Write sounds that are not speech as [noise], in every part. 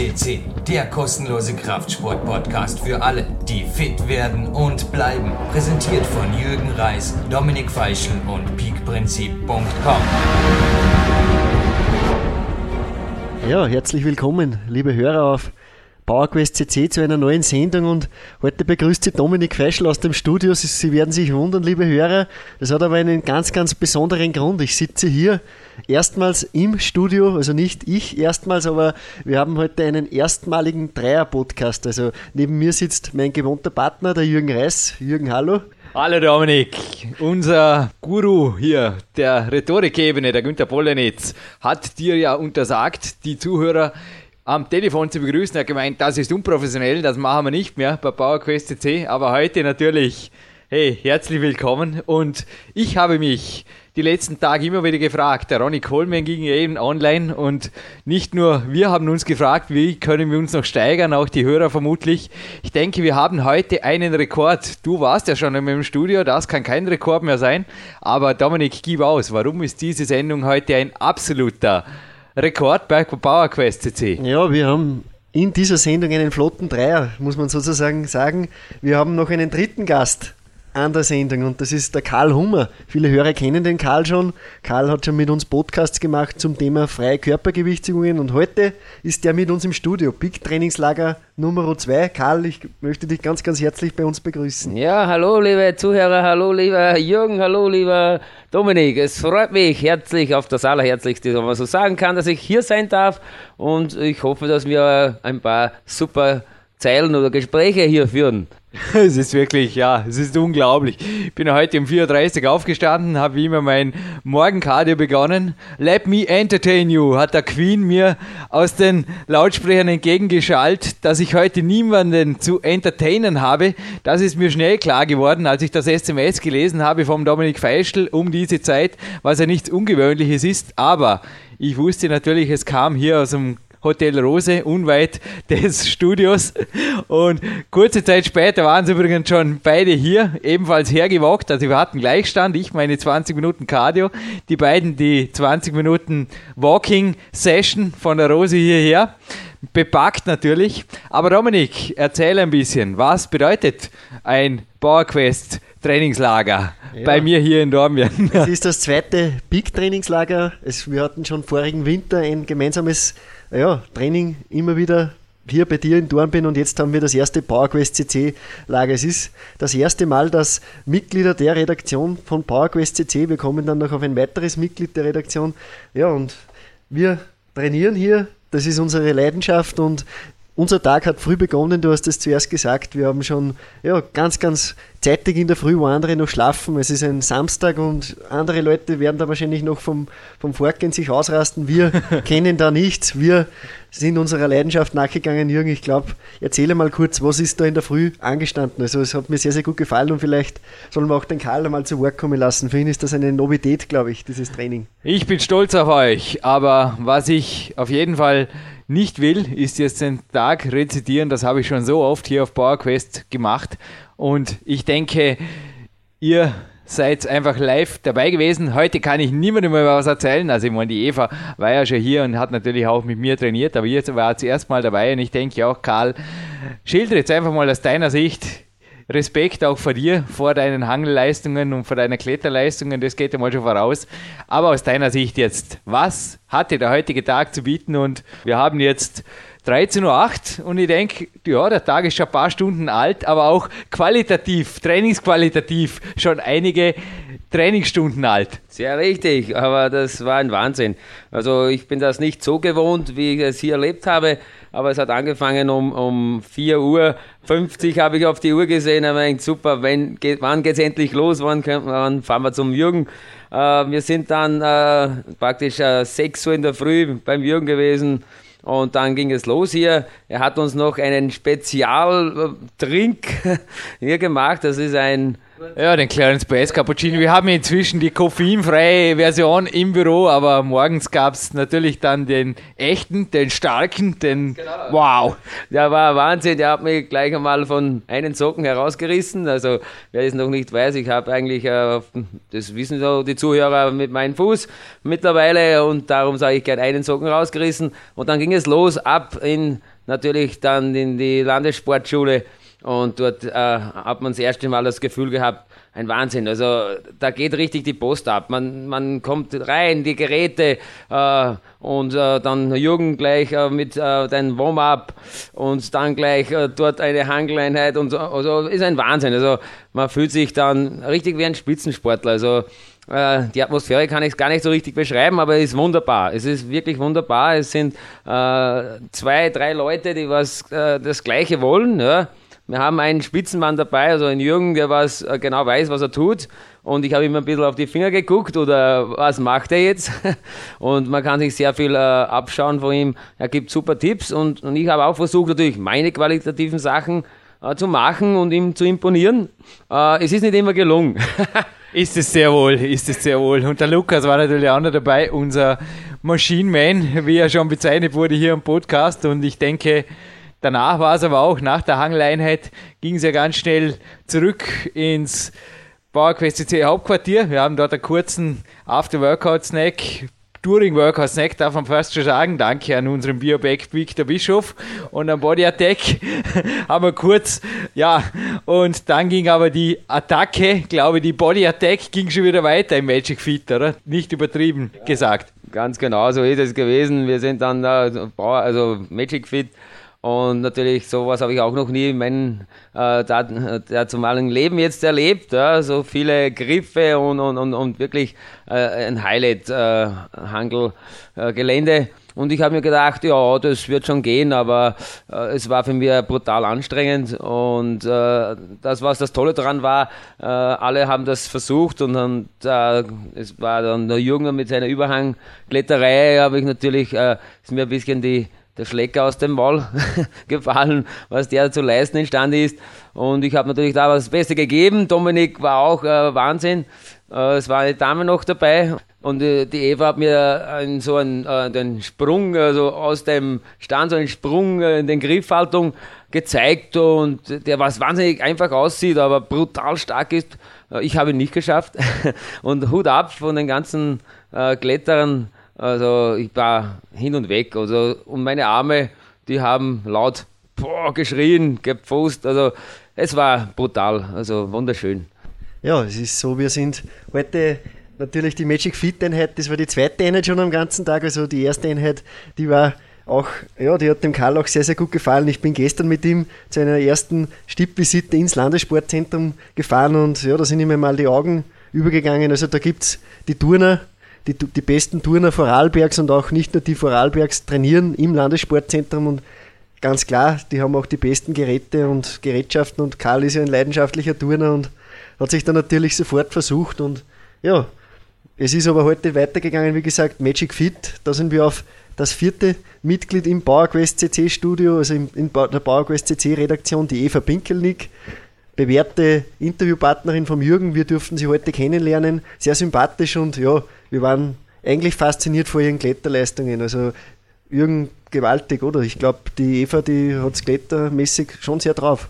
CC, der kostenlose Kraftsport-Podcast für alle, die fit werden und bleiben. Präsentiert von Jürgen Reis, Dominik Feischl und peakprinzip.com. Ja, herzlich willkommen, liebe Hörer auf PowerQuest CC zu einer neuen Sendung und heute begrüßt Sie Dominik Feischl aus dem Studio. Sie, werden sich wundern, liebe Hörer, das hat aber einen ganz, ganz besonderen Grund. Ich sitze hier erstmals im Studio, also nicht ich erstmals, aber wir haben heute einen erstmaligen Dreier-Podcast. Also neben mir sitzt mein gewohnter Partner, der Jürgen Reis. Jürgen, hallo. Hallo Dominik, unser Guru hier der Rhetorikebene, der Günther Pollenitz, hat dir ja untersagt, die Zuhörer am Telefon zu begrüßen. Er hat gemeint, das ist unprofessionell, das machen wir nicht mehr bei PowerQuest CC. Aber heute natürlich, hey, herzlich willkommen. Und ich habe mich die letzten Tage immer wieder gefragt. Der Ronny Coleman ging eben online und nicht nur wir haben uns gefragt, wie können wir uns noch steigern, auch die Hörer vermutlich. Ich denke, wir haben heute einen Rekord. Du warst ja schon im Studio, das kann kein Rekord mehr sein. Aber Dominik, gib aus. Warum ist diese Sendung heute ein absoluter Rekord bei PowerQuest CC. Ja, wir haben in dieser Sendung einen flotten Dreier, muss man sozusagen sagen. Wir haben noch einen dritten Gast an der Sendung und das ist der Karl Hummer. Viele Hörer kennen den Karl schon. Karl hat schon mit uns Podcasts gemacht zum Thema freie Körpergewichtsübungen und heute ist er mit uns im Studio. Big Trainingslager Nummer 2. Karl, ich möchte dich ganz, ganz herzlich bei uns begrüßen. Ja, hallo liebe Zuhörer, hallo lieber Jürgen, hallo lieber Dominik. Es freut mich herzlich auf das Allerherzlichste, wenn man so sagen kann, dass ich hier sein darf und ich hoffe, dass wir ein paar super Zeilen oder Gespräche hier führen. [laughs] Es ist wirklich, ja, es ist unglaublich. Ich bin heute um 4.30 Uhr aufgestanden, habe wie immer mein Morgencardio begonnen. Let me entertain you, hat der Queen mir aus den Lautsprechern entgegengeschallt, dass ich heute niemanden zu entertainen habe. Das ist mir schnell klar geworden, als ich das SMS gelesen habe vom Dominik Feischl um diese Zeit, was ja nichts Ungewöhnliches ist. Aber ich wusste natürlich, es kam hier aus dem Hotel Rose, unweit [laughs] des Studios. Und kurze Zeit später waren sie übrigens schon beide hier, ebenfalls hergewagt. Also wir hatten Gleichstand, ich meine 20 Minuten Cardio, die beiden die 20 Minuten Walking Session von der Rose hierher. Bepackt natürlich. Aber Dominik, erzähl ein bisschen, was bedeutet ein PowerQuest Trainingslager ja. bei mir hier in Dormien? Es ist das zweite Big Trainingslager. wir hatten schon vorigen Winter ein gemeinsames ja, Training immer wieder hier bei dir in Dornbirn und jetzt haben wir das erste PowerQuest CC Lager. Es ist das erste Mal, dass Mitglieder der Redaktion von PowerQuest CC, wir kommen dann noch auf ein weiteres Mitglied der Redaktion, ja, und wir trainieren hier, das ist unsere Leidenschaft und unser Tag hat früh begonnen, du hast es zuerst gesagt. Wir haben schon ja, ganz, ganz zeitig in der Früh, wo andere noch schlafen. Es ist ein Samstag und andere Leute werden da wahrscheinlich noch vom, vom Fortgehen sich ausrasten. Wir [laughs] kennen da nichts. Wir sind unserer Leidenschaft nachgegangen. Jürgen, ich glaube, erzähle mal kurz, was ist da in der Früh angestanden? Also es hat mir sehr, sehr gut gefallen und vielleicht sollen wir auch den Karl einmal zu Wort kommen lassen. Für ihn ist das eine Novität, glaube ich, dieses Training. Ich bin stolz auf euch, aber was ich auf jeden Fall nicht will, ist jetzt den Tag rezitieren. Das habe ich schon so oft hier auf PowerQuest gemacht. Und ich denke, ihr seid einfach live dabei gewesen. Heute kann ich niemandem mehr was erzählen. Also ich meine, die Eva war ja schon hier und hat natürlich auch mit mir trainiert, aber ihr war zuerst mal dabei und ich denke auch, Karl, schilder jetzt einfach mal aus deiner Sicht Respekt auch vor dir, vor deinen Hangelleistungen und vor deinen Kletterleistungen, das geht ja mal schon voraus. Aber aus deiner Sicht jetzt, was hatte der heutige Tag zu bieten? Und wir haben jetzt 13.08 Uhr und ich denke, ja, der Tag ist schon ein paar Stunden alt, aber auch qualitativ, trainingsqualitativ schon einige Trainingsstunden alt. Sehr richtig, aber das war ein Wahnsinn. Also ich bin das nicht so gewohnt, wie ich es hier erlebt habe, aber es hat angefangen um, um 4 Uhr 50 habe ich auf die Uhr gesehen, aber ich super, wenn, geht, wann geht's endlich los, wann, wann fahren wir zum Jürgen? Äh, wir sind dann äh, praktisch äh, 6 Uhr in der Früh beim Jürgen gewesen, und dann ging es los hier. Er hat uns noch einen Spezialtrink [laughs] hier gemacht. Das ist ein Ja, den Clarence Bass Cappuccino. Wir haben inzwischen die koffeinfreie Version im Büro, aber morgens gab es natürlich dann den echten, den starken, den genau. Wow. Der war Wahnsinn, der hat mich gleich einmal von einen Socken herausgerissen. Also wer es noch nicht weiß, ich habe eigentlich, äh, das wissen so die Zuhörer, mit meinem Fuß mittlerweile und darum sage ich gern einen Socken rausgerissen. Und dann ging es los ab in natürlich dann in die Landessportschule und dort äh, hat man das erste Mal das Gefühl gehabt, ein Wahnsinn. Also da geht richtig die Post ab. Man, man kommt rein, die Geräte äh, und äh, dann Jürgen gleich äh, mit äh, deinem Warm-up und dann gleich äh, dort eine Hangeleinheit und so. Also ist ein Wahnsinn. Also man fühlt sich dann richtig wie ein Spitzensportler. Also äh, die Atmosphäre kann ich gar nicht so richtig beschreiben, aber es ist wunderbar. Es ist wirklich wunderbar. Es sind zwei, drei Leute, die was das Gleiche wollen. Ja wir haben einen Spitzenmann dabei, also einen Jürgen, der was äh, genau weiß, was er tut. Und ich habe ihm ein bisschen auf die Finger geguckt oder was macht er jetzt? [laughs] Und man kann sich sehr viel äh, abschauen von ihm. Er gibt super Tipps und, und ich habe auch versucht, natürlich meine qualitativen Sachen äh, zu machen und ihm zu imponieren. Äh, es ist nicht immer gelungen. [laughs] ist es sehr wohl, ist es sehr wohl. Und der Lukas war natürlich auch noch dabei, unser Machine Man, wie er schon bezeichnet wurde hier im Podcast. Und ich denke, Danach war es aber auch, nach der Hangeleinheit ging es ja ganz schnell zurück ins PowerQuest CC Hauptquartier. Wir haben dort einen kurzen After-Workout-Snack Touring Workout Snack darf man fast schon sagen. Danke an unseren Bioback Victor Bischof und am Body Attack [laughs] haben wir kurz, ja, und dann ging aber die Attacke, glaube die Body Attack ging schon wieder weiter im Magic Fit, oder? Nicht übertrieben gesagt. Ganz genau so ist es gewesen. Wir sind dann da, also Magic Fit und natürlich, sowas habe ich auch noch nie in meinem äh, dazumaligen Leben jetzt erlebt. Ja, so viele Griffe und, und, und, und wirklich äh, ein Highlight-Hangelgelände. Äh, und ich habe mir gedacht, ja, das wird schon gehen, aber äh, es war für mich brutal anstrengend. Und äh, das, was das Tolle daran war, äh, alle haben das versucht und, und äh, es war dann der Junge mit seiner Überhangkletterei, habe ich natürlich, äh, ist mir ein bisschen die der Schlecker aus dem Maul [laughs] gefallen, was der zu leisten imstande ist. Und ich habe natürlich da was Beste gegeben. Dominik war auch äh, Wahnsinn. Äh, es war eine Dame noch dabei. Und äh, die Eva hat mir einen, so einen, äh, den Sprung, also aus dem Stand, so einen Sprung äh, in den Griffhaltung gezeigt und der was wahnsinnig einfach aussieht, aber brutal stark ist. Äh, ich habe ihn nicht geschafft. [laughs] und Hut ab von den ganzen Kletterern also ich war hin und weg. Also, und meine Arme, die haben laut boah, geschrien, gepfost. Also es war brutal, also wunderschön. Ja, es ist so, wir sind heute natürlich die Magic Fit Einheit, das war die zweite Einheit schon am ganzen Tag. Also die erste Einheit, die war auch, ja, die hat dem Karl auch sehr, sehr gut gefallen. Ich bin gestern mit ihm zu einer ersten Stippvisite ins Landessportzentrum gefahren und ja, da sind ihm mal die Augen übergegangen. Also da gibt es die Turner, die, die besten Turner Vorarlbergs und auch nicht nur die Vorarlbergs trainieren im Landessportzentrum und ganz klar, die haben auch die besten Geräte und Gerätschaften und Karl ist ja ein leidenschaftlicher Turner und hat sich dann natürlich sofort versucht und ja, es ist aber heute weitergegangen, wie gesagt, Magic Fit, da sind wir auf das vierte Mitglied im PowerQuest CC Studio, also in, in der PowerQuest CC Redaktion, die Eva Pinkelnick, bewährte Interviewpartnerin vom Jürgen. Wir durften sie heute kennenlernen, sehr sympathisch und ja, wir waren eigentlich fasziniert vor ihren Kletterleistungen. Also Jürgen gewaltig, oder? Ich glaube, die Eva, die hat es klettermäßig schon sehr drauf.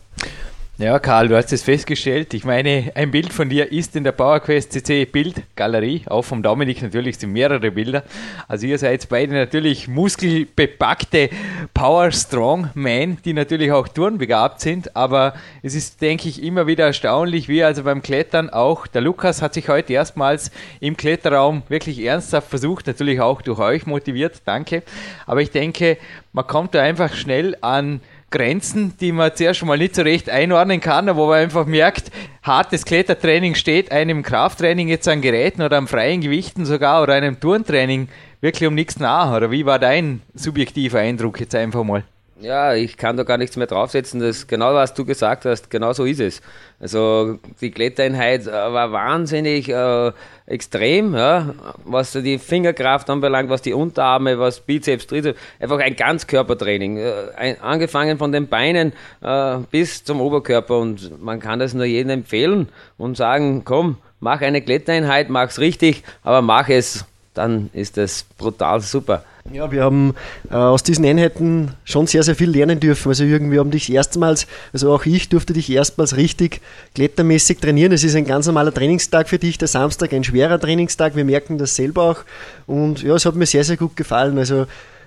Ja, Karl, du hast es festgestellt. Ich meine, ein Bild von dir ist in der PowerQuest CC Bildgalerie. Auch vom Dominik natürlich sind mehrere Bilder. Also ihr seid beide natürlich muskelbepackte Power Strong Men, die natürlich auch turnbegabt sind. Aber es ist, denke ich, immer wieder erstaunlich, wie also beim Klettern auch der Lukas hat sich heute erstmals im Kletterraum wirklich ernsthaft versucht, natürlich auch durch euch motiviert. Danke. Aber ich denke, man kommt da einfach schnell an Grenzen, die man zuerst schon mal nicht so recht einordnen kann, wo man einfach merkt, hartes Klettertraining steht einem Krafttraining jetzt an Geräten oder am freien Gewichten sogar oder einem Turntraining wirklich um nichts nach. Oder wie war dein subjektiver Eindruck jetzt einfach mal? Ja, ich kann da gar nichts mehr draufsetzen. Das genau, was du gesagt hast. Genau so ist es. Also die Klettereinheit äh, war wahnsinnig äh, extrem, ja, was die Fingerkraft anbelangt, was die Unterarme, was Bizeps, Trizeps, einfach ein Ganzkörpertraining. Äh, ein, angefangen von den Beinen äh, bis zum Oberkörper und man kann das nur jedem empfehlen und sagen, komm, mach eine Klettereinheit, mach's richtig, aber mach es, dann ist das brutal super. Ja, wir haben äh, aus diesen Einheiten schon sehr, sehr viel lernen dürfen. Also Jürgen, wir haben dich erstmals, also auch ich durfte dich erstmals richtig klettermäßig trainieren. Es ist ein ganz normaler Trainingstag für dich, der Samstag ein schwerer Trainingstag. Wir merken das selber auch. Und ja, es hat mir sehr, sehr gut gefallen. Also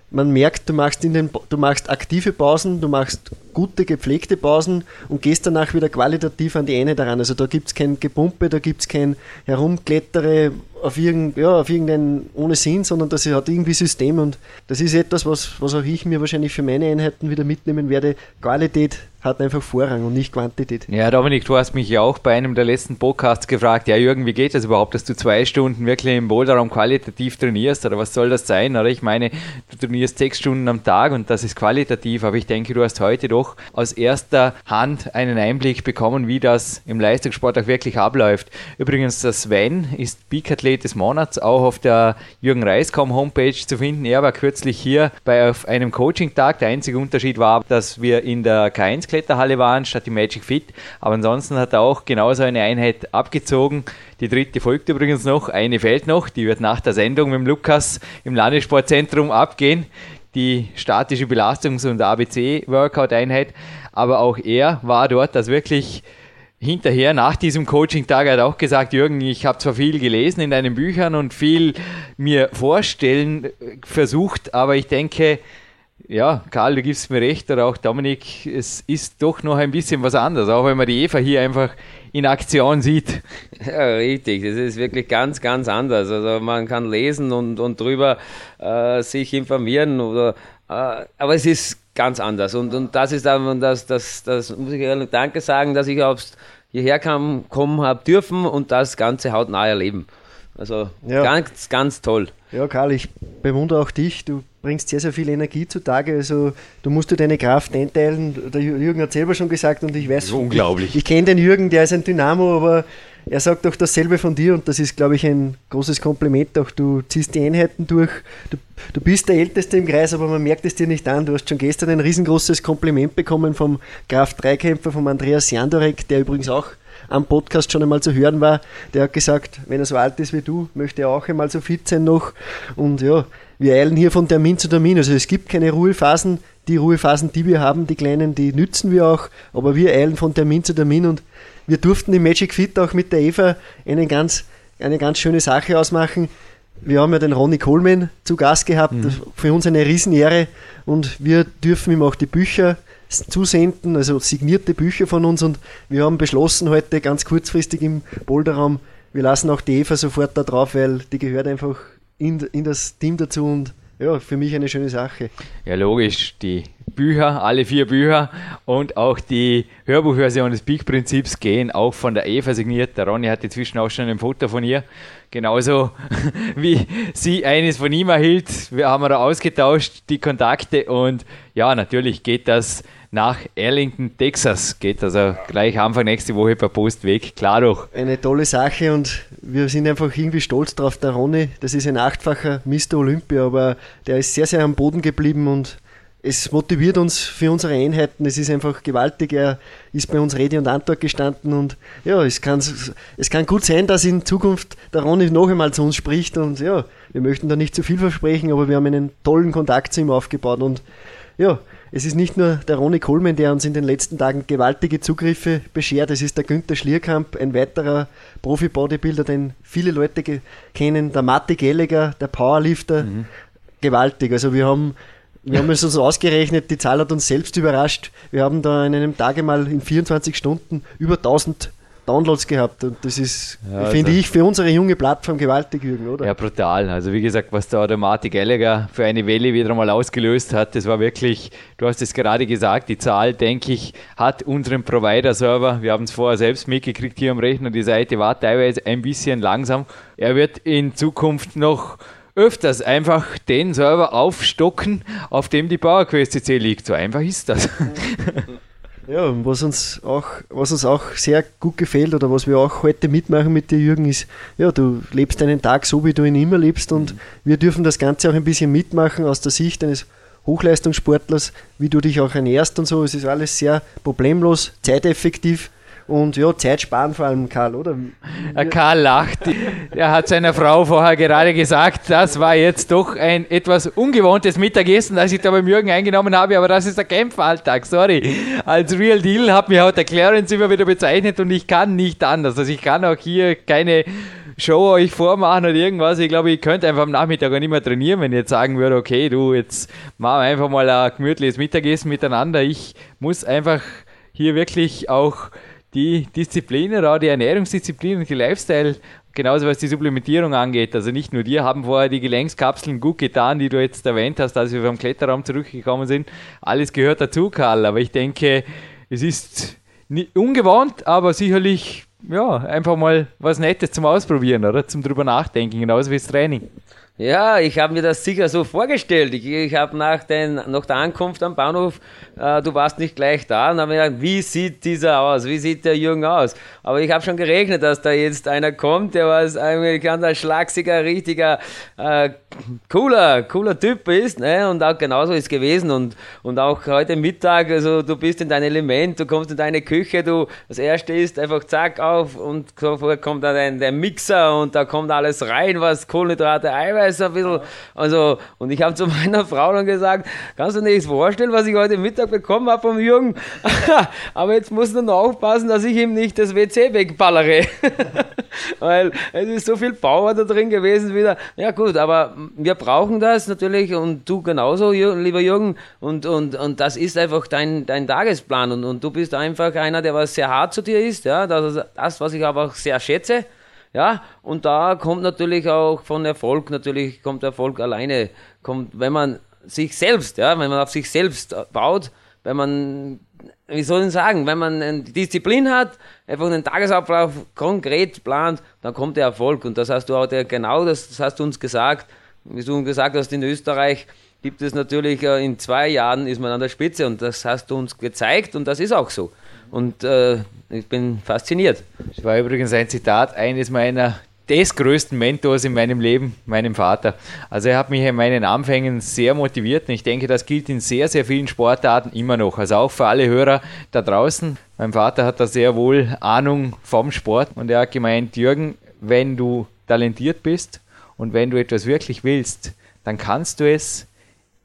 man merkt, du machst, in den, du machst aktive Pausen, du machst gute, gepflegte Pausen und gehst danach wieder qualitativ an die Einheit heran. Also da gibt es kein Gepumpe, da gibt es kein Herumklettere, auf, irgend, ja, auf irgendeinen ohne Sinn, sondern das hat irgendwie System und das ist etwas, was, was auch ich mir wahrscheinlich für meine Einheiten wieder mitnehmen werde. Qualität hat einfach Vorrang und nicht Quantität. Ja, Dominik, du hast mich ja auch bei einem der letzten Podcasts gefragt, ja Jürgen, wie geht das überhaupt, dass du zwei Stunden wirklich im Boulderraum qualitativ trainierst oder was soll das sein? Oder ich meine, du trainierst sechs Stunden am Tag und das ist qualitativ, aber ich denke, du hast heute doch aus erster Hand einen Einblick bekommen, wie das im Leistungssport auch wirklich abläuft. Übrigens, der Sven ist Peak-Athlet des Monats, auch auf der Jürgen Reiskom Homepage zu finden. Er war kürzlich hier bei auf einem Coaching-Tag. Der einzige Unterschied war, dass wir in der K1 Kletterhalle waren, statt die Magic Fit. Aber ansonsten hat er auch genauso eine Einheit abgezogen. Die dritte folgt übrigens noch, eine fehlt noch, die wird nach der Sendung mit dem Lukas im Landessportzentrum abgehen. Die statische Belastungs- und ABC-Workout-Einheit. Aber auch er war dort, das wirklich hinterher nach diesem Coaching-Tag hat auch gesagt, Jürgen, ich habe zwar viel gelesen in deinen Büchern und viel mir vorstellen versucht, aber ich denke, ja, Karl, du gibst mir recht, oder auch Dominik, es ist doch noch ein bisschen was anderes, auch wenn man die Eva hier einfach in Aktion sieht. Ja, richtig, das ist wirklich ganz, ganz anders. Also man kann lesen und, und drüber äh, sich informieren, oder, äh, aber es ist ganz anders. Und, und das ist dann, das, das, das muss ich ehrlich Danke sagen, dass ich aufs, hierher kam, kommen habe dürfen und das Ganze hautnah erleben. Also ja. ganz, ganz toll. Ja, Karl, ich bewundere auch dich. Du bringst sehr, sehr viel Energie zutage. Also du musst dir deine Kraft einteilen. Der Jürgen hat selber schon gesagt und ich weiß. unglaublich. Ich, ich kenne den Jürgen, der ist ein Dynamo, aber er sagt auch dasselbe von dir und das ist, glaube ich, ein großes Kompliment. Auch du ziehst die Einheiten durch. Du, du bist der Älteste im Kreis, aber man merkt es dir nicht an. Du hast schon gestern ein riesengroßes Kompliment bekommen vom Kraft-3-Kämpfer, vom Andreas Jandorek, der übrigens auch am Podcast schon einmal zu hören war. Der hat gesagt, wenn er so alt ist wie du, möchte er auch einmal so fit sein noch. Und ja, wir eilen hier von Termin zu Termin. Also es gibt keine Ruhephasen. Die Ruhephasen, die wir haben, die kleinen, die nützen wir auch. Aber wir eilen von Termin zu Termin und wir durften im Magic Fit auch mit der Eva eine ganz, eine ganz schöne Sache ausmachen. Wir haben ja den Ronny Coleman zu Gast gehabt. Mhm. für uns eine Riesenehre und wir dürfen ihm auch die Bücher zusenden, also signierte Bücher von uns und wir haben beschlossen heute ganz kurzfristig im Boulderraum, wir lassen auch die Eva sofort da drauf, weil die gehört einfach in, in das Team dazu und ja, für mich eine schöne Sache. Ja, logisch. Die Bücher, alle vier Bücher und auch die Hörbuchversion des Peak-Prinzips gehen auch von der Eva signiert. Der Ronny hat inzwischen auch schon ein Foto von ihr. Genauso [laughs] wie sie eines von ihm erhielt. Wir haben da ausgetauscht, die Kontakte und ja, natürlich geht das nach Arlington, Texas. Geht also gleich Anfang nächste Woche per Post weg. Klar doch. Eine tolle Sache und wir sind einfach irgendwie stolz drauf. Der Ronny, das ist ein achtfacher Mr. Olympia, aber der ist sehr, sehr am Boden geblieben und es motiviert uns für unsere Einheiten. Es ist einfach gewaltig. Er ist bei uns Rede und Antwort gestanden und ja, es kann, es kann gut sein, dass in Zukunft der Ronny noch einmal zu uns spricht und ja, wir möchten da nicht zu viel versprechen, aber wir haben einen tollen Kontakt zu ihm aufgebaut und ja, es ist nicht nur der Ronny Kohlmann, der uns in den letzten Tagen gewaltige Zugriffe beschert, es ist der Günther Schlierkamp, ein weiterer Profi-Bodybuilder, den viele Leute kennen, der Matti Gelliger, der Powerlifter, mhm. gewaltig. Also wir haben wir haben es so ausgerechnet, die Zahl hat uns selbst überrascht. Wir haben da in einem Tage mal in 24 Stunden über 1000 Downloads gehabt und das ist, ja, finde also ich, für unsere junge Plattform gewaltig, Jürgen, oder? Ja, brutal. Also wie gesagt, was da der Marty Gallagher für eine Welle wieder mal ausgelöst hat, das war wirklich, du hast es gerade gesagt, die Zahl, denke ich, hat unseren Provider-Server, wir haben es vorher selbst mitgekriegt hier am Rechner, die Seite war teilweise ein bisschen langsam. Er wird in Zukunft noch öfters einfach den Server aufstocken, auf dem die PowerQuest CC liegt. So einfach ist das. [laughs] Ja, was uns auch, was uns auch sehr gut gefällt oder was wir auch heute mitmachen mit dir, Jürgen, ist, ja, du lebst deinen Tag so, wie du ihn immer lebst und mhm. wir dürfen das Ganze auch ein bisschen mitmachen aus der Sicht eines Hochleistungssportlers, wie du dich auch ernährst und so. Es ist alles sehr problemlos, zeiteffektiv und ja, Zeit sparen vor allem, Karl, oder? Karl lacht. Er hat seiner Frau vorher gerade gesagt, das war jetzt doch ein etwas ungewohntes Mittagessen, das ich da beim Jürgen eingenommen habe, aber das ist der Kämpferalltag, sorry. Als Real Deal hat mir heute der Clarence immer wieder bezeichnet und ich kann nicht anders. Also ich kann auch hier keine Show euch vormachen oder irgendwas. Ich glaube, ich könnte einfach am Nachmittag auch nicht mehr trainieren, wenn ich jetzt sagen würde, okay, du, jetzt machen wir einfach mal ein gemütliches Mittagessen miteinander. Ich muss einfach hier wirklich auch die Disziplinen, auch die Ernährungsdisziplin und die Lifestyle, genauso was die Supplementierung angeht. Also nicht nur dir haben vorher die Gelenkskapseln gut getan, die du jetzt erwähnt hast, als wir vom Kletterraum zurückgekommen sind. Alles gehört dazu, Karl. Aber ich denke, es ist ungewohnt, aber sicherlich ja, einfach mal was Nettes zum Ausprobieren, oder? Zum drüber nachdenken, genauso wie das Training. Ja, ich habe mir das sicher so vorgestellt. Ich, ich habe nach, nach der Ankunft am Bahnhof, äh, du warst nicht gleich da, und habe mir gedacht, wie sieht dieser aus? Wie sieht der Jürgen aus? Aber ich habe schon gerechnet, dass da jetzt einer kommt, der was ein ganz schlagsiger, richtiger, äh, cooler, cooler Typ ist. Ne? Und auch genauso ist es gewesen. Und, und auch heute Mittag, also du bist in dein Element, du kommst in deine Küche, du das erste ist einfach zack auf und sofort kommt dann der Mixer und da kommt alles rein, was Kohlenhydrate, Eiweiß ein bisschen, also, und ich habe zu [laughs] meiner Frau dann gesagt, kannst du dir nichts vorstellen, was ich heute Mittag bekommen habe vom Jürgen? [laughs] Aber jetzt muss du noch aufpassen, dass ich ihm nicht das WC wegballere. [laughs] Weil es ist so viel Power da drin gewesen wieder. Ja gut, aber wir brauchen das natürlich und du genauso, lieber Jürgen. Und, und, und das ist einfach dein, dein Tagesplan. Und, und du bist einfach einer, der was sehr hart zu dir ist. Ja, das, das was ich aber auch sehr schätze. Ja, und da kommt natürlich auch von Erfolg, natürlich kommt Erfolg alleine, kommt, wenn man sich selbst, ja, wenn man auf sich selbst baut, wenn man, wie soll ich sagen, wenn man eine Disziplin hat, einfach einen Tagesablauf konkret plant, dann kommt der Erfolg. Und das hast du auch genau, das, das hast du uns gesagt, wie du gesagt hast, in Österreich gibt es natürlich, äh, in zwei Jahren ist man an der Spitze und das hast du uns gezeigt und das ist auch so. Und äh, ich bin fasziniert. Das war übrigens ein Zitat eines meiner des größten Mentors in meinem Leben, meinem Vater. Also er hat mich in meinen Anfängen sehr motiviert und ich denke, das gilt in sehr, sehr vielen Sportarten immer noch. Also auch für alle Hörer da draußen. Mein Vater hat da sehr wohl Ahnung vom Sport und er hat gemeint, Jürgen, wenn du talentiert bist und wenn du etwas wirklich willst, dann kannst du es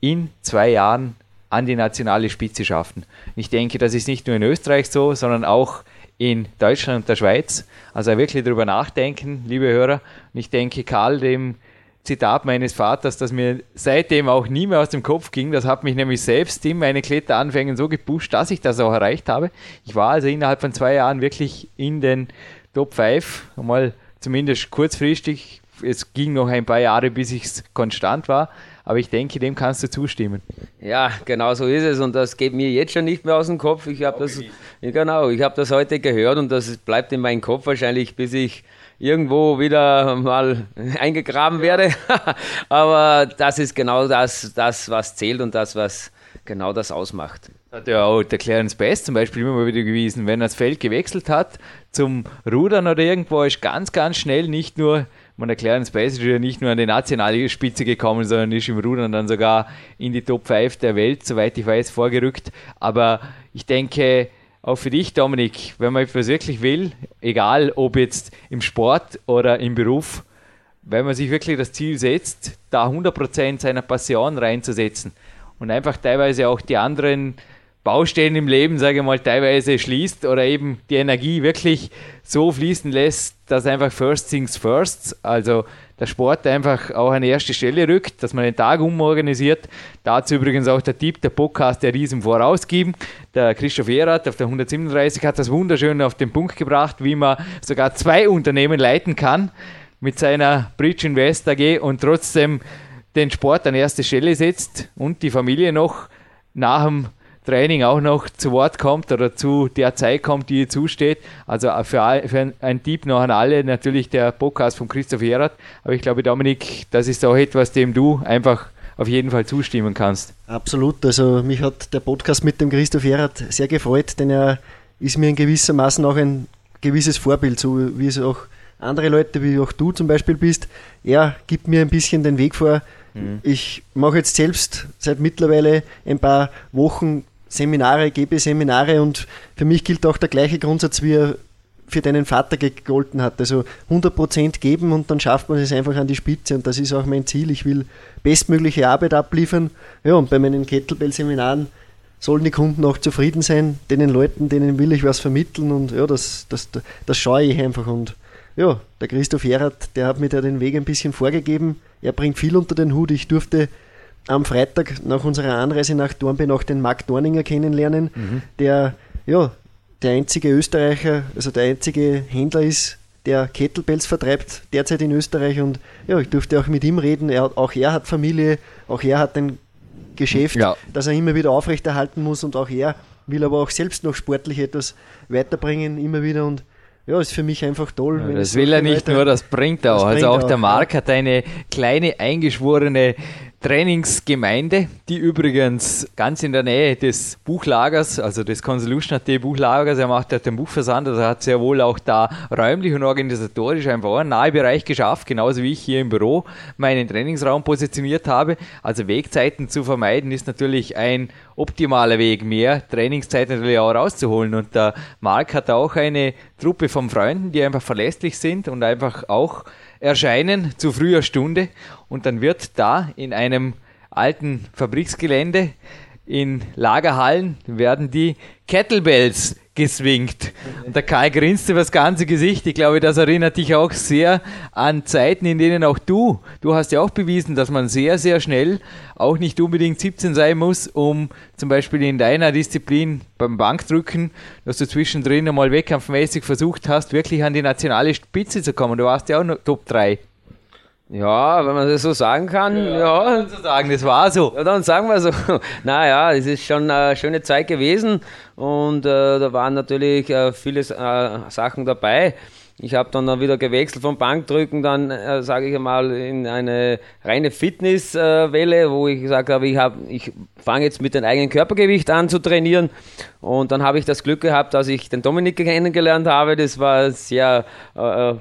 in zwei Jahren an die nationale Spitze schaffen. Ich denke, das ist nicht nur in Österreich so, sondern auch in Deutschland und der Schweiz. Also wirklich darüber nachdenken, liebe Hörer. Und ich denke, Karl, dem Zitat meines Vaters, das mir seitdem auch nie mehr aus dem Kopf ging, das hat mich nämlich selbst in meine Kletteranfängen so gepusht, dass ich das auch erreicht habe. Ich war also innerhalb von zwei Jahren wirklich in den Top 5, mal zumindest kurzfristig. Es ging noch ein paar Jahre, bis ich konstant war. Aber ich denke, dem kannst du zustimmen. Ja, genau so ist es. Und das geht mir jetzt schon nicht mehr aus dem Kopf. Ich habe das, genau, ich habe das heute gehört und das bleibt in meinem Kopf wahrscheinlich, bis ich irgendwo wieder mal [laughs] eingegraben werde. [laughs] Aber das ist genau das, das, was zählt und das, was genau das ausmacht. Hat ja auch der Clarence Best zum Beispiel immer wieder gewiesen, wenn er das Feld gewechselt hat zum Rudern oder irgendwo, ist ganz, ganz schnell nicht nur man erklärt Space ist ja nicht nur an die nationale Spitze gekommen, sondern ist im Rudern dann sogar in die Top 5 der Welt, soweit ich weiß, vorgerückt. Aber ich denke, auch für dich, Dominik, wenn man etwas wirklich will, egal ob jetzt im Sport oder im Beruf, wenn man sich wirklich das Ziel setzt, da 100% seiner Passion reinzusetzen und einfach teilweise auch die anderen Baustellen im Leben, sage ich mal, teilweise schließt oder eben die Energie wirklich so fließen lässt, dass einfach First Things First, also der Sport einfach auch an erste Stelle rückt, dass man den Tag umorganisiert. Dazu übrigens auch der Tipp, der Podcast der Riesen vorausgeben. Der Christoph Erath auf der 137 hat das wunderschön auf den Punkt gebracht, wie man sogar zwei Unternehmen leiten kann mit seiner Bridge Invest AG und trotzdem den Sport an erste Stelle setzt und die Familie noch nach dem Training auch noch zu Wort kommt oder zu der Zeit kommt, die ihr zusteht. Also für, all, für ein Tipp noch an alle, natürlich der Podcast von Christoph Herat. Aber ich glaube, Dominik, das ist auch etwas, dem du einfach auf jeden Fall zustimmen kannst. Absolut. Also mich hat der Podcast mit dem Christoph Herat sehr gefreut, denn er ist mir in gewissermaßen auch ein gewisses Vorbild, so wie es auch andere Leute, wie auch du zum Beispiel bist. Er gibt mir ein bisschen den Weg vor. Mhm. Ich mache jetzt selbst seit mittlerweile ein paar Wochen Seminare, gebe Seminare und für mich gilt auch der gleiche Grundsatz, wie er für deinen Vater gegolten hat. Also 100% geben und dann schafft man es einfach an die Spitze und das ist auch mein Ziel. Ich will bestmögliche Arbeit abliefern. Ja, und bei meinen Kettlebell-Seminaren sollen die Kunden auch zufrieden sein, den Leuten, denen will ich was vermitteln und ja, das, das, das schaue ich einfach und ja, der Christoph Gerhardt, der hat mir da den Weg ein bisschen vorgegeben. Er bringt viel unter den Hut. Ich durfte am Freitag nach unserer Anreise nach Dornbirn den Marc Dorninger kennenlernen, mhm. der ja der einzige Österreicher, also der einzige Händler ist, der Kettlebells vertreibt derzeit in Österreich und ja, ich durfte auch mit ihm reden. Er, auch er hat Familie, auch er hat ein Geschäft, ja. das er immer wieder aufrechterhalten muss und auch er will aber auch selbst noch sportlich etwas weiterbringen, immer wieder und ja, ist für mich einfach toll. Ja, das will er nicht nur, das bringt er auch. Also auch, auch der Marc hat eine kleine eingeschworene Trainingsgemeinde, die übrigens ganz in der Nähe des Buchlagers, also des Consolution AT Buchlagers, er macht ja den Buchversand, also hat sehr wohl auch da räumlich und organisatorisch einfach einen Nahbereich geschafft, genauso wie ich hier im Büro meinen Trainingsraum positioniert habe. Also Wegzeiten zu vermeiden ist natürlich ein optimaler Weg, mehr Trainingszeit natürlich auch rauszuholen. Und der Marc hat auch eine Truppe von Freunden, die einfach verlässlich sind und einfach auch erscheinen zu früher Stunde. Und dann wird da in einem alten Fabriksgelände in Lagerhallen werden die Kettlebells geswingt. Und der Karl grinste das ganze Gesicht. Ich glaube, das erinnert dich auch sehr an Zeiten, in denen auch du, du hast ja auch bewiesen, dass man sehr, sehr schnell auch nicht unbedingt 17 sein muss, um zum Beispiel in deiner Disziplin beim Bankdrücken, dass du zwischendrin einmal wettkampfmäßig versucht hast, wirklich an die nationale Spitze zu kommen. Du warst ja auch noch Top 3. Ja, wenn man das so sagen kann, ja. ja. So sagen, das war so. Ja, dann sagen wir so. [laughs] Naja, es ist schon eine schöne Zeit gewesen und äh, da waren natürlich äh, viele äh, Sachen dabei. Ich habe dann, dann wieder gewechselt vom Bankdrücken, dann äh, sage ich mal in eine reine Fitnesswelle, wo ich gesagt habe, ich, hab, ich fange jetzt mit dem eigenen Körpergewicht an zu trainieren. Und dann habe ich das Glück gehabt, dass ich den Dominik kennengelernt habe. Das war sehr, äh, äh,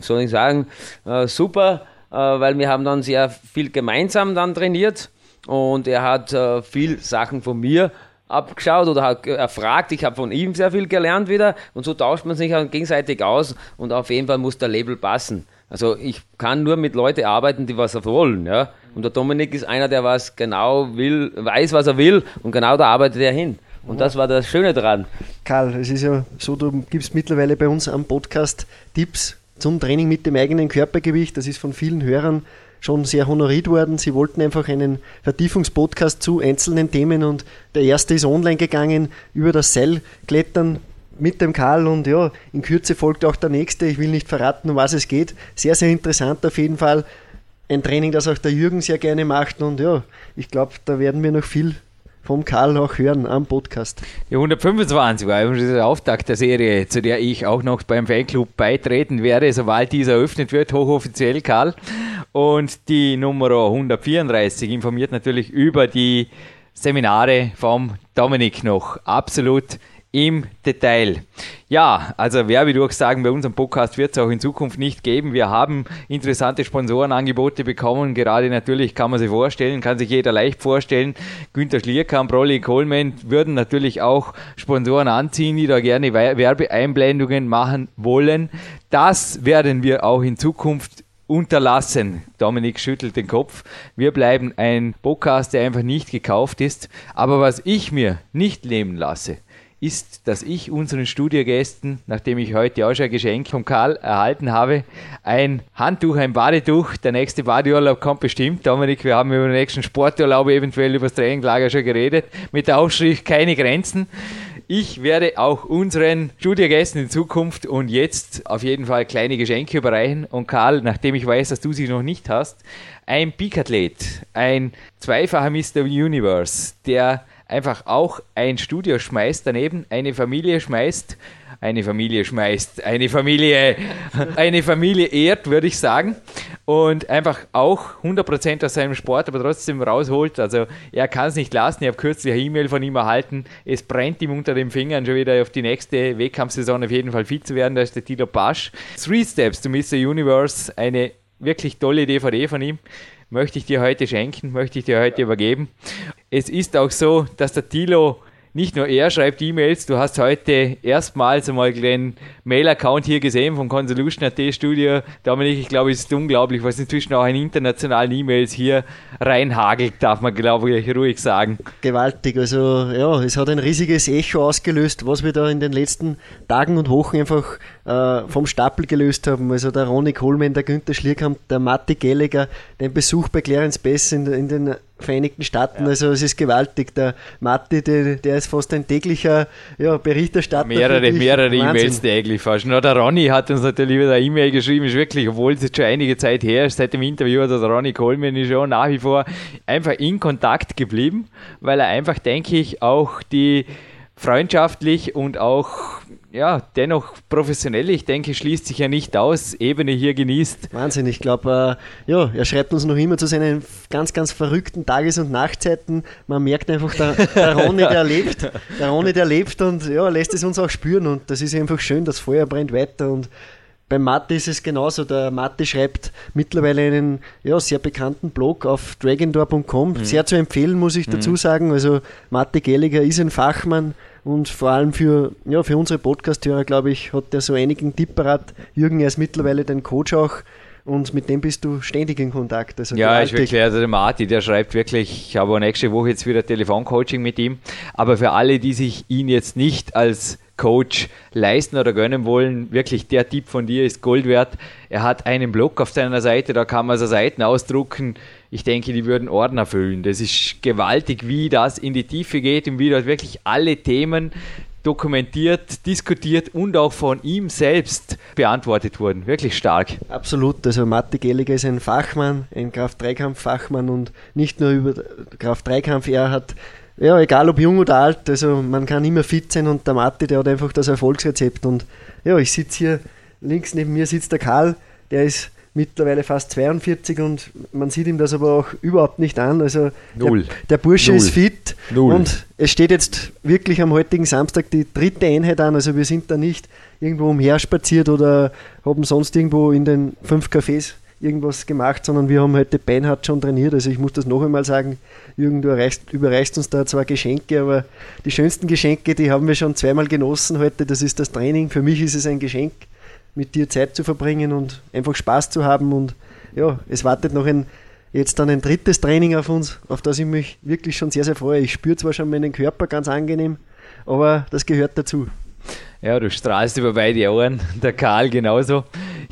soll ich sagen, äh, super äh, weil wir haben dann sehr viel gemeinsam dann trainiert und er hat äh, viel Sachen von mir abgeschaut oder hat erfragt. Ich habe von ihm sehr viel gelernt wieder und so tauscht man sich gegenseitig aus und auf jeden Fall muss der Label passen. Also ich kann nur mit Leuten arbeiten, die was wollen, ja. Und der Dominik ist einer, der was genau will, weiß, was er will und genau da arbeitet er hin. Und das war das Schöne dran. Karl, es ist ja so, du gibst mittlerweile bei uns am Podcast Tipps zum Training mit dem eigenen Körpergewicht. Das ist von vielen Hörern schon sehr honoriert worden. Sie wollten einfach einen Vertiefungspodcast zu einzelnen Themen und der erste ist online gegangen über das Seilklettern mit dem Karl und ja, in Kürze folgt auch der nächste. Ich will nicht verraten, um was es geht. Sehr, sehr interessant auf jeden Fall. Ein Training, das auch der Jürgen sehr gerne macht und ja, ich glaube, da werden wir noch viel vom Karl auch hören am Podcast. Ja, 125 war der Auftakt der Serie, zu der ich auch noch beim Fanclub beitreten werde, sobald dieser eröffnet wird, hochoffiziell Karl. Und die Nummer 134 informiert natürlich über die Seminare vom Dominik noch. Absolut im Detail. Ja, also Werbedurchsagen bei unserem Podcast wird es auch in Zukunft nicht geben. Wir haben interessante Sponsorenangebote bekommen. Gerade natürlich kann man sich vorstellen, kann sich jeder leicht vorstellen. Günter Schlierkamp, Rolli Coleman würden natürlich auch Sponsoren anziehen, die da gerne Werbeeinblendungen machen wollen. Das werden wir auch in Zukunft unterlassen. Dominik schüttelt den Kopf. Wir bleiben ein Podcast, der einfach nicht gekauft ist. Aber was ich mir nicht nehmen lasse, ist, dass ich unseren Studiogästen, nachdem ich heute auch schon ein Geschenk vom Karl erhalten habe, ein Handtuch, ein Badetuch. Der nächste Badeurlaub kommt bestimmt. Dominik, wir haben über den nächsten Sporturlaub eventuell über das Traininglager schon geredet. Mit der Aufschrift keine Grenzen. Ich werde auch unseren Studiogästen in Zukunft und jetzt auf jeden Fall kleine Geschenke überreichen. Und Karl, nachdem ich weiß, dass du sie noch nicht hast, ein Peak-Athlet, ein zweifacher Mr. Universe, der einfach auch ein Studio schmeißt daneben, eine Familie schmeißt, eine Familie schmeißt, eine Familie, [laughs] eine Familie ehrt, würde ich sagen. Und einfach auch 100% aus seinem Sport, aber trotzdem rausholt. Also er kann es nicht lassen. Ich habe kürzlich eine E-Mail von ihm erhalten. Es brennt ihm unter den Fingern, schon wieder auf die nächste Wettkampfsaison auf jeden Fall fit zu werden. Da ist der Tilo Pasch. Three Steps to Mr. Universe, eine wirklich tolle DVD von ihm möchte ich dir heute schenken, möchte ich dir heute übergeben. Es ist auch so, dass der Tilo nicht nur er schreibt E-Mails, du hast heute erstmals einmal den Mail-Account hier gesehen vom Consolution.at Studio. Dominik, ich glaube, es ist unglaublich, was inzwischen auch in internationalen E-Mails hier reinhagelt, darf man, glaube ich, ruhig sagen. Gewaltig, also ja, es hat ein riesiges Echo ausgelöst, was wir da in den letzten Tagen und Wochen einfach äh, vom Stapel gelöst haben. Also der Ronny Coleman, der Günther Schlierkamp, der Matti Gallagher, den Besuch bei Clarence Bess in, in den Vereinigten Staaten. Ja. Also es ist gewaltig. Der Matti, der, der ist fast ein täglicher ja, Berichterstatter. Mehrere, mehrere E-Mails täglich fast. Nur der Ronny hat uns natürlich wieder eine E-Mail geschrieben, ist wirklich, obwohl es jetzt schon einige Zeit her ist, seit dem Interview hat der Ronny Coleman ist schon nach wie vor einfach in Kontakt geblieben, weil er einfach, denke ich, auch die freundschaftlich und auch ja, dennoch professionell, ich denke, schließt sich ja nicht aus, Ebene hier genießt. Wahnsinn, ich glaube, äh, ja, er schreibt uns noch immer zu seinen ganz, ganz verrückten Tages- und Nachtzeiten. Man merkt einfach, der, der Ronny, der [laughs] lebt, der Ronny, der lebt und ja, lässt es uns auch spüren und das ist einfach schön, das Feuer brennt weiter und beim Matti ist es genauso. Der Matti schreibt mittlerweile einen ja, sehr bekannten Blog auf dragondoor.com. Mhm. Sehr zu empfehlen, muss ich dazu mhm. sagen. Also Matti Gelliger ist ein Fachmann und vor allem für, ja, für unsere Podcast-Hörer, glaube ich, hat der so einigen Tipp parat. Jürgen, er ist mittlerweile dein Coach auch und mit dem bist du ständig in Kontakt. Also ja, ist wirklich, also der Marti, der schreibt wirklich, ich habe nächste Woche jetzt wieder Telefoncoaching mit ihm, aber für alle, die sich ihn jetzt nicht als Coach leisten oder gönnen wollen, wirklich der Tipp von dir ist Gold wert. Er hat einen Blog auf seiner Seite, da kann man so Seiten ausdrucken. Ich denke, die würden Ordner füllen. Das ist gewaltig, wie das in die Tiefe geht und wie dort wirklich alle Themen dokumentiert, diskutiert und auch von ihm selbst beantwortet wurden. Wirklich stark. Absolut. Also Matti Gelliger ist ein Fachmann, ein Kraft-Dreikampf-Fachmann und nicht nur über Kraft-Dreikampf, er hat ja, egal ob jung oder alt, also man kann immer fit sein und der Matti, der hat einfach das Erfolgsrezept. Und ja, ich sitze hier, links neben mir sitzt der Karl, der ist mittlerweile fast 42 und man sieht ihm das aber auch überhaupt nicht an. Also Null. Der, der Bursche Null. ist fit Null. und es steht jetzt wirklich am heutigen Samstag die dritte Einheit an. Also wir sind da nicht irgendwo umherspaziert oder haben sonst irgendwo in den fünf Cafés irgendwas gemacht, sondern wir haben heute Beinhardt schon trainiert. Also ich muss das noch einmal sagen, Jürgen, du erreichst, überreichst uns da zwar Geschenke, aber die schönsten Geschenke, die haben wir schon zweimal genossen heute. Das ist das Training. Für mich ist es ein Geschenk, mit dir Zeit zu verbringen und einfach Spaß zu haben. Und ja, es wartet noch ein jetzt dann ein drittes Training auf uns, auf das ich mich wirklich schon sehr, sehr freue. Ich spüre zwar schon meinen Körper ganz angenehm, aber das gehört dazu. Ja, du strahlst über beide Ohren, [laughs] der Karl genauso.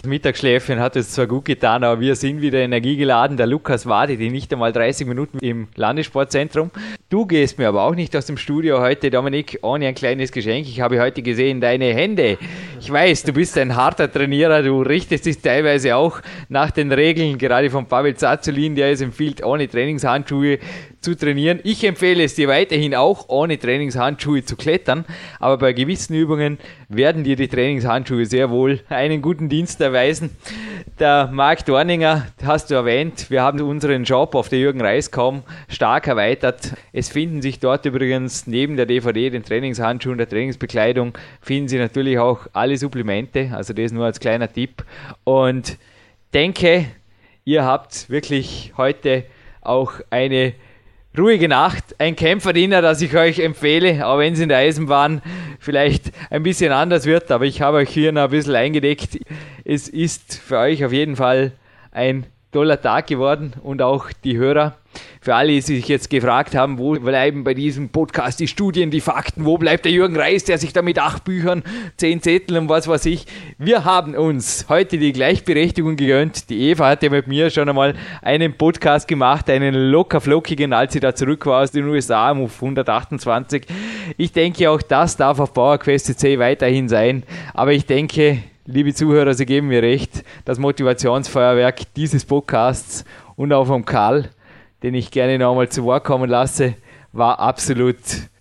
Mittagsschläfchen hat es zwar gut getan, aber wir sind wieder energiegeladen. Der Lukas wartet nicht einmal 30 Minuten im Landessportzentrum. Du gehst mir aber auch nicht aus dem Studio heute, Dominik, ohne ein kleines Geschenk. Ich habe heute gesehen deine Hände. Ich weiß, du bist ein harter Trainierer, du richtest dich teilweise auch nach den Regeln, gerade von Pavel Zazulin, der es empfiehlt, ohne Trainingshandschuhe zu trainieren. Ich empfehle es dir weiterhin auch, ohne Trainingshandschuhe zu klettern, aber bei gewissen Übungen werden dir die Trainingshandschuhe sehr wohl einen guten Dienst erweisen. Der Marc Dorninger, hast du erwähnt, wir haben unseren Job auf der Jürgen Reis.com stark erweitert. Es finden sich dort übrigens neben der DVD, den Trainingshandschuhen, der Trainingsbekleidung, finden Sie natürlich auch alle Supplemente, also das nur als kleiner Tipp. Und denke, ihr habt wirklich heute auch eine ruhige Nacht, ein Kämpferdiener, das ich euch empfehle, auch wenn es in der Eisenbahn vielleicht ein bisschen anders wird, aber ich habe euch hier noch ein bisschen eingedeckt. Es ist für euch auf jeden Fall ein toller Tag geworden und auch die Hörer. Für alle, die sich jetzt gefragt haben, wo bleiben bei diesem Podcast die Studien, die Fakten, wo bleibt der Jürgen Reis, der sich da mit acht Büchern, zehn Zetteln und was weiß ich. Wir haben uns heute die Gleichberechtigung gegönnt. Die Eva hat ja mit mir schon einmal einen Podcast gemacht, einen locker flockigen, als sie da zurück war aus den USA auf 128. Ich denke, auch das darf auf PowerQuest C weiterhin sein. Aber ich denke, liebe Zuhörer, Sie geben mir recht, das Motivationsfeuerwerk dieses Podcasts und auch vom Karl, den ich gerne noch einmal zu Wort kommen lasse, war absolut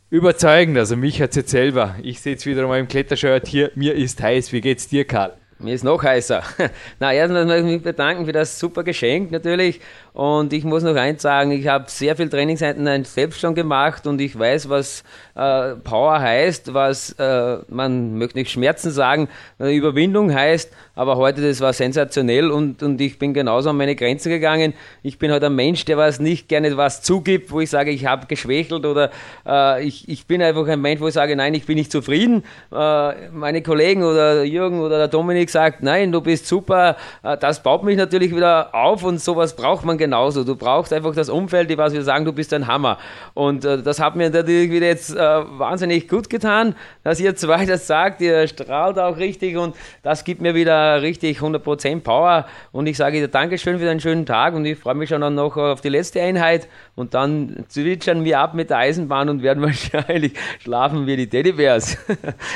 überzeugend. Also mich hat es jetzt selber. Ich sehe wieder mal im Klettershirt hier. Mir ist heiß. Wie geht's dir, Karl? Mir ist noch heißer. [laughs] Na, erstmal möchte ich mich bedanken für das super Geschenk natürlich. Und ich muss noch eins sagen, ich habe sehr viel Trainingseinheiten selbst schon gemacht und ich weiß, was äh, Power heißt, was äh, man möchte nicht Schmerzen sagen, äh, Überwindung heißt, aber heute das war sensationell und, und ich bin genauso an meine Grenzen gegangen. Ich bin halt ein Mensch, der was nicht gerne was zugibt, wo ich sage, ich habe geschwächelt oder äh, ich, ich bin einfach ein Mensch, wo ich sage, nein, ich bin nicht zufrieden. Äh, meine Kollegen oder Jürgen oder der Dominik sagt, nein, du bist super, äh, das baut mich natürlich wieder auf und sowas braucht man genau genauso. Du brauchst einfach das Umfeld, die was wir sagen, du bist ein Hammer. Und äh, das hat mir natürlich wieder jetzt äh, wahnsinnig gut getan, dass ihr zwei das sagt. Ihr strahlt auch richtig und das gibt mir wieder richtig 100% Power. Und ich sage dir Dankeschön für den schönen Tag und ich freue mich schon noch auf die letzte Einheit und dann zwitschern wir ab mit der Eisenbahn und werden [laughs] wahrscheinlich schlafen wie die Teddybärs.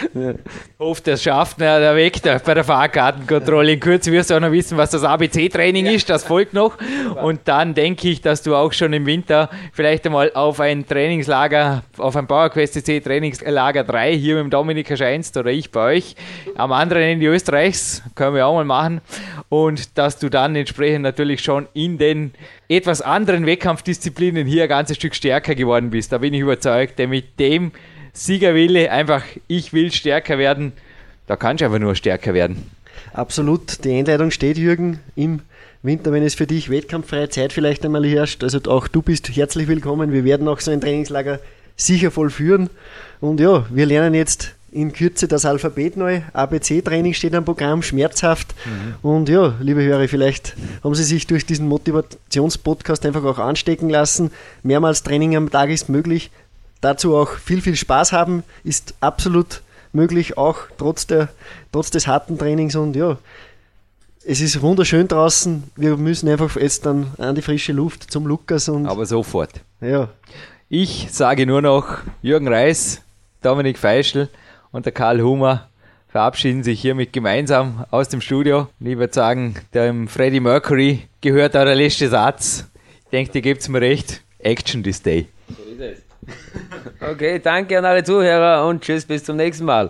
[laughs] Hofft, das schafft na, der Weg da, bei der Fahrkartenkontrolle. In Kürze wirst du auch noch wissen, was das ABC-Training ja. ist. Das folgt noch. Und dann denke ich, dass du auch schon im Winter vielleicht einmal auf ein Trainingslager, auf ein PowerQuest CC Trainingslager 3 hier mit dem Dominik erscheinst oder ich bei euch am anderen Ende Österreichs. Können wir auch mal machen. Und dass du dann entsprechend natürlich schon in den etwas anderen Wettkampfdisziplinen hier ein ganzes Stück stärker geworden bist. Da bin ich überzeugt, denn mit dem Siegerwille einfach, ich will stärker werden, da kannst du einfach nur stärker werden. Absolut, die Einleitung steht, Jürgen, im Winter, wenn es für dich wettkampffreie Zeit vielleicht einmal herrscht. Also auch du bist herzlich willkommen. Wir werden auch so ein Trainingslager sicher vollführen. Und ja, wir lernen jetzt in Kürze das Alphabet neu. ABC-Training steht am Programm, schmerzhaft. Mhm. Und ja, liebe Hörer, vielleicht haben Sie sich durch diesen Motivationspodcast einfach auch anstecken lassen. Mehrmals Training am Tag ist möglich. Dazu auch viel, viel Spaß haben ist absolut möglich, auch trotz, der, trotz des harten Trainings. Und ja, es ist wunderschön draußen. Wir müssen einfach jetzt dann an die frische Luft zum Lukas. Und Aber sofort. Ja. Ich sage nur noch Jürgen Reis, Dominik Feischl, und der Karl Humer verabschieden sich hiermit gemeinsam aus dem Studio. Ich würde sagen, dem Freddie Mercury gehört auch der letzte Satz. Ich denke, dir gibt es mir recht. Action this day. So ist es. [laughs] Okay, danke an alle Zuhörer und tschüss, bis zum nächsten Mal.